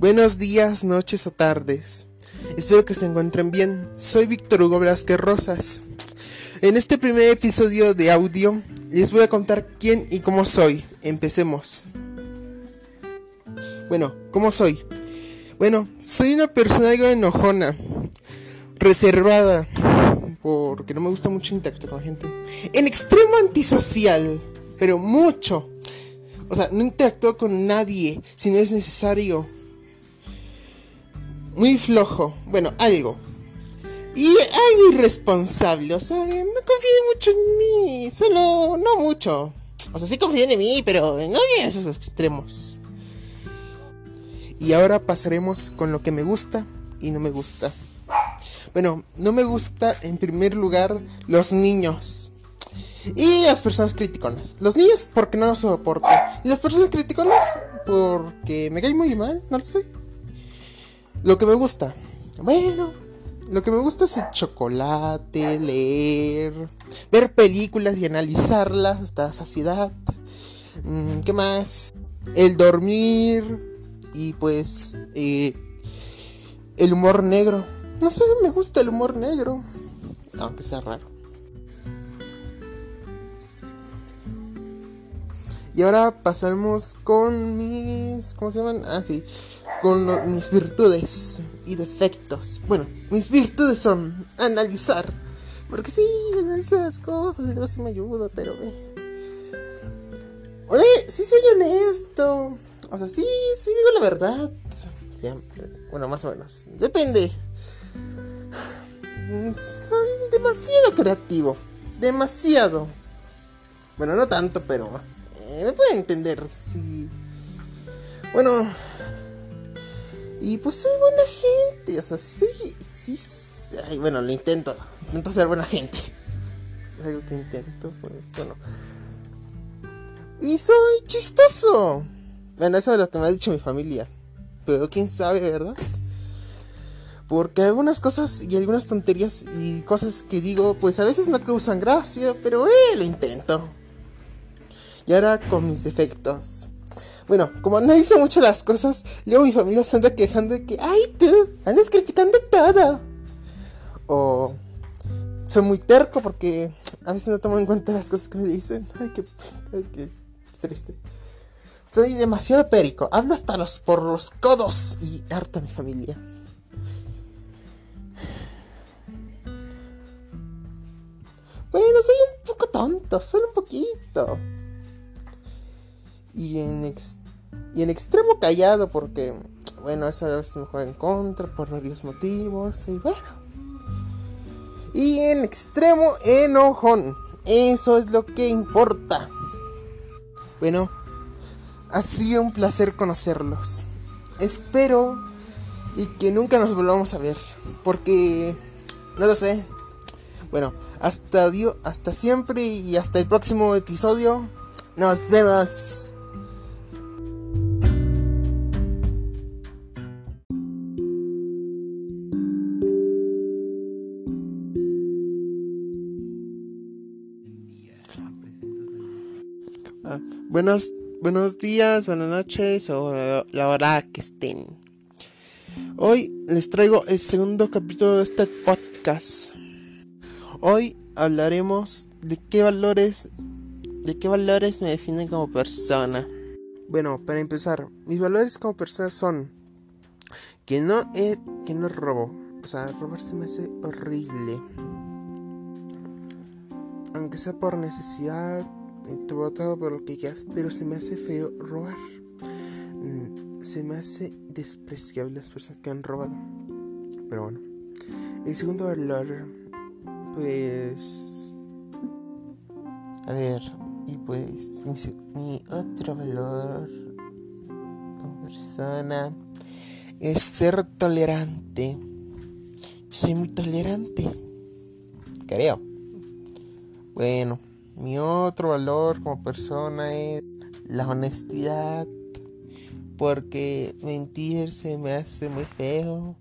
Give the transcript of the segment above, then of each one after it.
Buenos días, noches o tardes. Espero que se encuentren bien. Soy Víctor Hugo Blasquez Rosas. En este primer episodio de audio les voy a contar quién y cómo soy. Empecemos. Bueno, ¿cómo soy? Bueno, soy una persona algo enojona, reservada, porque no me gusta mucho interactuar con la gente. En extremo antisocial, pero mucho. O sea, no interactúo con nadie si no es necesario. Muy flojo. Bueno, algo. Y algo irresponsable. O sea, no confíen mucho en mí. Solo, no mucho. O sea, sí confíen en mí, pero no en esos extremos. Y ahora pasaremos con lo que me gusta y no me gusta. Bueno, no me gusta en primer lugar los niños. Y las personas criticonas. Los niños porque no los soporto. Y las personas criticonas porque me caen muy mal, no lo sé. Lo que me gusta. Bueno, lo que me gusta es el chocolate, leer, ver películas y analizarlas hasta saciedad. Mm, ¿Qué más? El dormir y pues eh, el humor negro. No sé, me gusta el humor negro, aunque sea raro. Y ahora pasamos con mis. ¿Cómo se llaman? Ah, sí. Con mis virtudes y defectos. Bueno, mis virtudes son analizar. Porque sí, analizar las cosas y luego me ayuda, pero. Eh. Oye, sí soy honesto. O sea, sí, sí digo la verdad. Bueno, más o menos. Depende. Soy demasiado creativo. Demasiado. Bueno, no tanto, pero me pueden entender, sí. Bueno, y pues soy buena gente, o sea, sí, sí, bueno, lo intento, intento ser buena gente. Es algo que intento, pues, bueno. Y soy chistoso. Bueno, eso es lo que me ha dicho mi familia. Pero quién sabe, ¿verdad? Porque algunas cosas y algunas tonterías y cosas que digo, pues a veces no causan gracia, pero eh, lo intento. Y ahora con mis defectos. Bueno, como no hice mucho las cosas, luego mi familia se anda quejando de que, ay tú, andas criticando todo. O soy muy terco porque a veces no tomo en cuenta las cosas que me dicen. Ay, qué, qué triste. Soy demasiado perico. Hablo hasta los por los codos y harta mi familia. Bueno, soy un poco tonto, solo un poquito y en, y en extremo callado porque, bueno, eso a veces me juega en contra por varios motivos y bueno. Y en extremo enojón. Eso es lo que importa. Bueno, ha sido un placer conocerlos. Espero y que nunca nos volvamos a ver. Porque, no lo sé. Bueno, hasta, hasta siempre y hasta el próximo episodio. Nos vemos. Buenos, buenos días, buenas noches o la hora que estén. Hoy les traigo el segundo capítulo de este podcast. Hoy hablaremos de qué valores, de qué valores me definen como persona. Bueno, para empezar, mis valores como persona son que no que no robo. O sea, robar se me hace horrible. Aunque sea por necesidad, te votado por lo que quieras, pero se me hace feo robar. Mm, se me hace despreciable las personas que han robado. Pero bueno. El segundo valor, pues... A ver, y pues mi, mi otro valor como persona es ser tolerante. Soy muy tolerante. Creo. Bueno. Mi otro valor como persona es la honestidad. Porque mentir se me hace muy feo.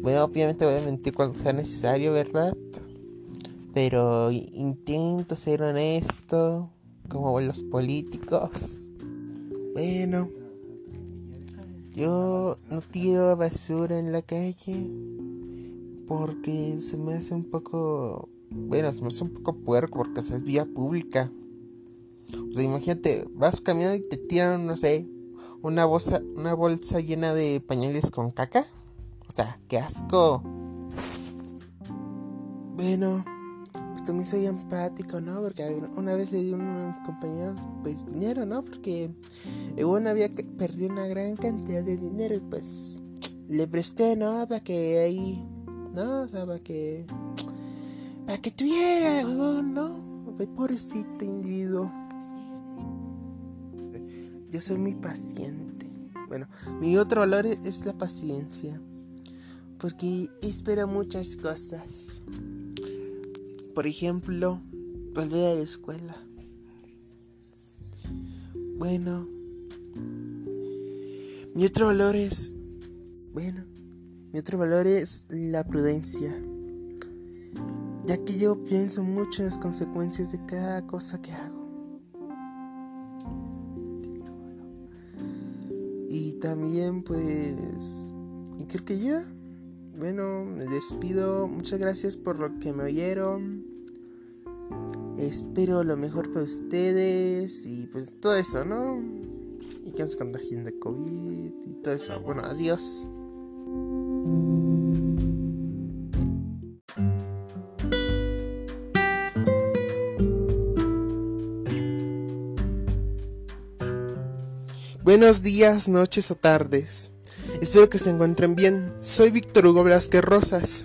Bueno, obviamente voy a mentir cuando sea necesario, ¿verdad? Pero intento ser honesto, como los políticos. Bueno, Yo no tiro basura en la calle porque se me hace un poco, bueno, se me hace un poco puerco porque es vía pública. O sea, imagínate, vas caminando y te tiran, no sé, una bolsa, una bolsa llena de pañales con caca. O sea, qué asco. Bueno, pues también soy empático, ¿no? Porque una vez le di a uno de mis compañeros pues dinero, ¿no? Porque uno había perdido una gran cantidad de dinero y pues le presté, ¿no? Para que ahí, ¿no? O sea, para que... Para que tuviera, ¿no? Pobrecito individuo. Yo soy muy paciente. Bueno, mi otro valor es la paciencia. Porque espera muchas cosas. Por ejemplo, volver a la escuela. Bueno, mi otro valor es, bueno, mi otro valor es la prudencia. Ya que yo pienso mucho en las consecuencias de cada cosa que hago. Y también pues, y creo que ya, bueno, me despido. Muchas gracias por lo que me oyeron. Espero lo mejor para ustedes y pues todo eso, ¿no? Y que no se contagien de COVID y todo eso. Bueno, adiós. Buenos días, noches o tardes. Espero que se encuentren bien. Soy Víctor Hugo Blasquez Rosas.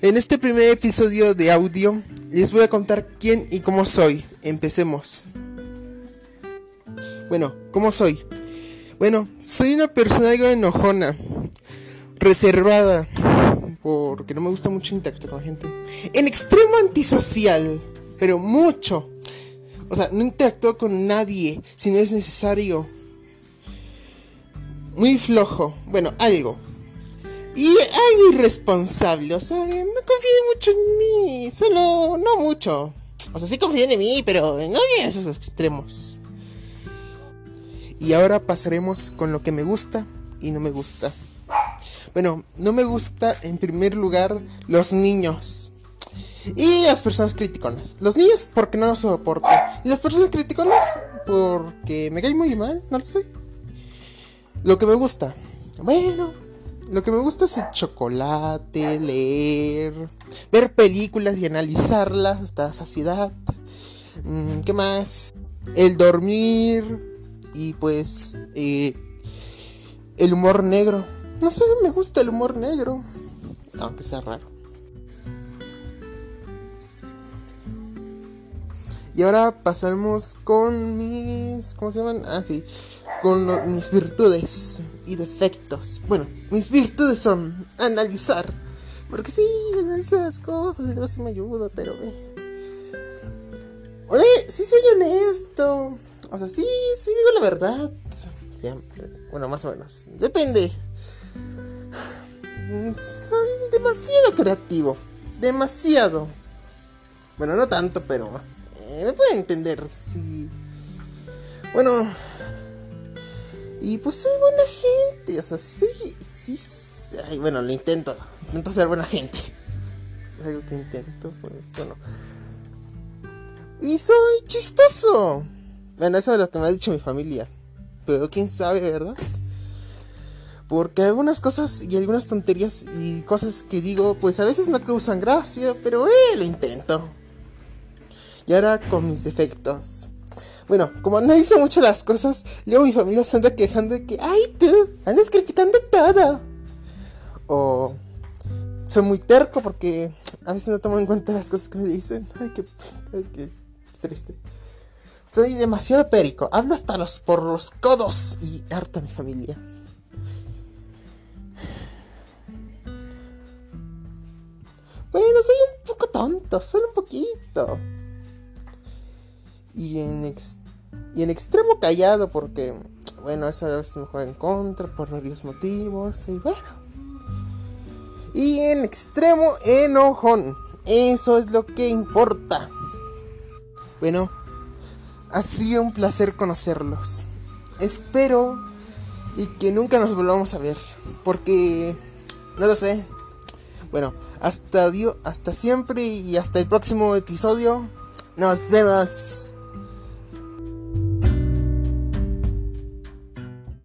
En este primer episodio de audio les voy a contar quién y cómo soy. Empecemos. Bueno, ¿cómo soy? Bueno, soy una persona algo enojona, reservada, porque no me gusta mucho interactuar con la gente. En extremo antisocial, pero mucho. O sea, no interactúo con nadie si no es necesario. Muy flojo, bueno, algo. Y algo irresponsable, o sea, no confíen mucho en mí, solo no mucho. O sea, sí confíen en mí, pero no en esos extremos. Y ahora pasaremos con lo que me gusta y no me gusta. Bueno, no me gusta en primer lugar los niños. Y las personas criticonas. Los niños porque no los soporto. Y las personas criticonas porque me caen muy mal, no lo sé. Lo que me gusta. Bueno, lo que me gusta es el chocolate, leer, ver películas y analizarlas hasta saciedad. Mm, ¿Qué más? El dormir y pues eh, el humor negro. No sé, me gusta el humor negro, aunque sea raro. Y ahora pasamos con mis... ¿Cómo se llaman? Ah, sí con mis virtudes y defectos. Bueno, mis virtudes son analizar. Porque sí, analizar las cosas, y sí me ayuda, pero... Eh. Oye, sí soy honesto. O sea, sí, sí digo la verdad. Siempre. Bueno, más o menos. Depende. Soy demasiado creativo. Demasiado. Bueno, no tanto, pero... Eh, me pueden entender. Sí. Bueno, y pues soy buena gente, o sea, sí, sí, ay, bueno, lo intento, intento ser buena gente. Es algo que intento, pues, bueno. Y soy chistoso. Bueno, eso es lo que me ha dicho mi familia. Pero quién sabe, ¿verdad? Porque algunas cosas y algunas tonterías y cosas que digo, pues a veces no causan gracia, pero eh, lo intento. Y ahora con mis defectos. Bueno, como no hice mucho las cosas, luego mi familia se anda quejando de que, ay tú, andas criticando todo. O soy muy terco porque a veces no tomo en cuenta las cosas que me dicen. Ay, qué, ay, qué triste. Soy demasiado perico, hablo hasta los por los codos y harta mi familia. Bueno, soy un poco tonto, solo un poquito y en, y en extremo callado porque, bueno, eso a veces me juega en contra por varios motivos y bueno. Y en extremo enojón, eso es lo que importa. Bueno, ha sido un placer conocerlos. Espero y que nunca nos volvamos a ver. Porque, no lo sé. Bueno, hasta, hasta siempre y hasta el próximo episodio. Nos vemos.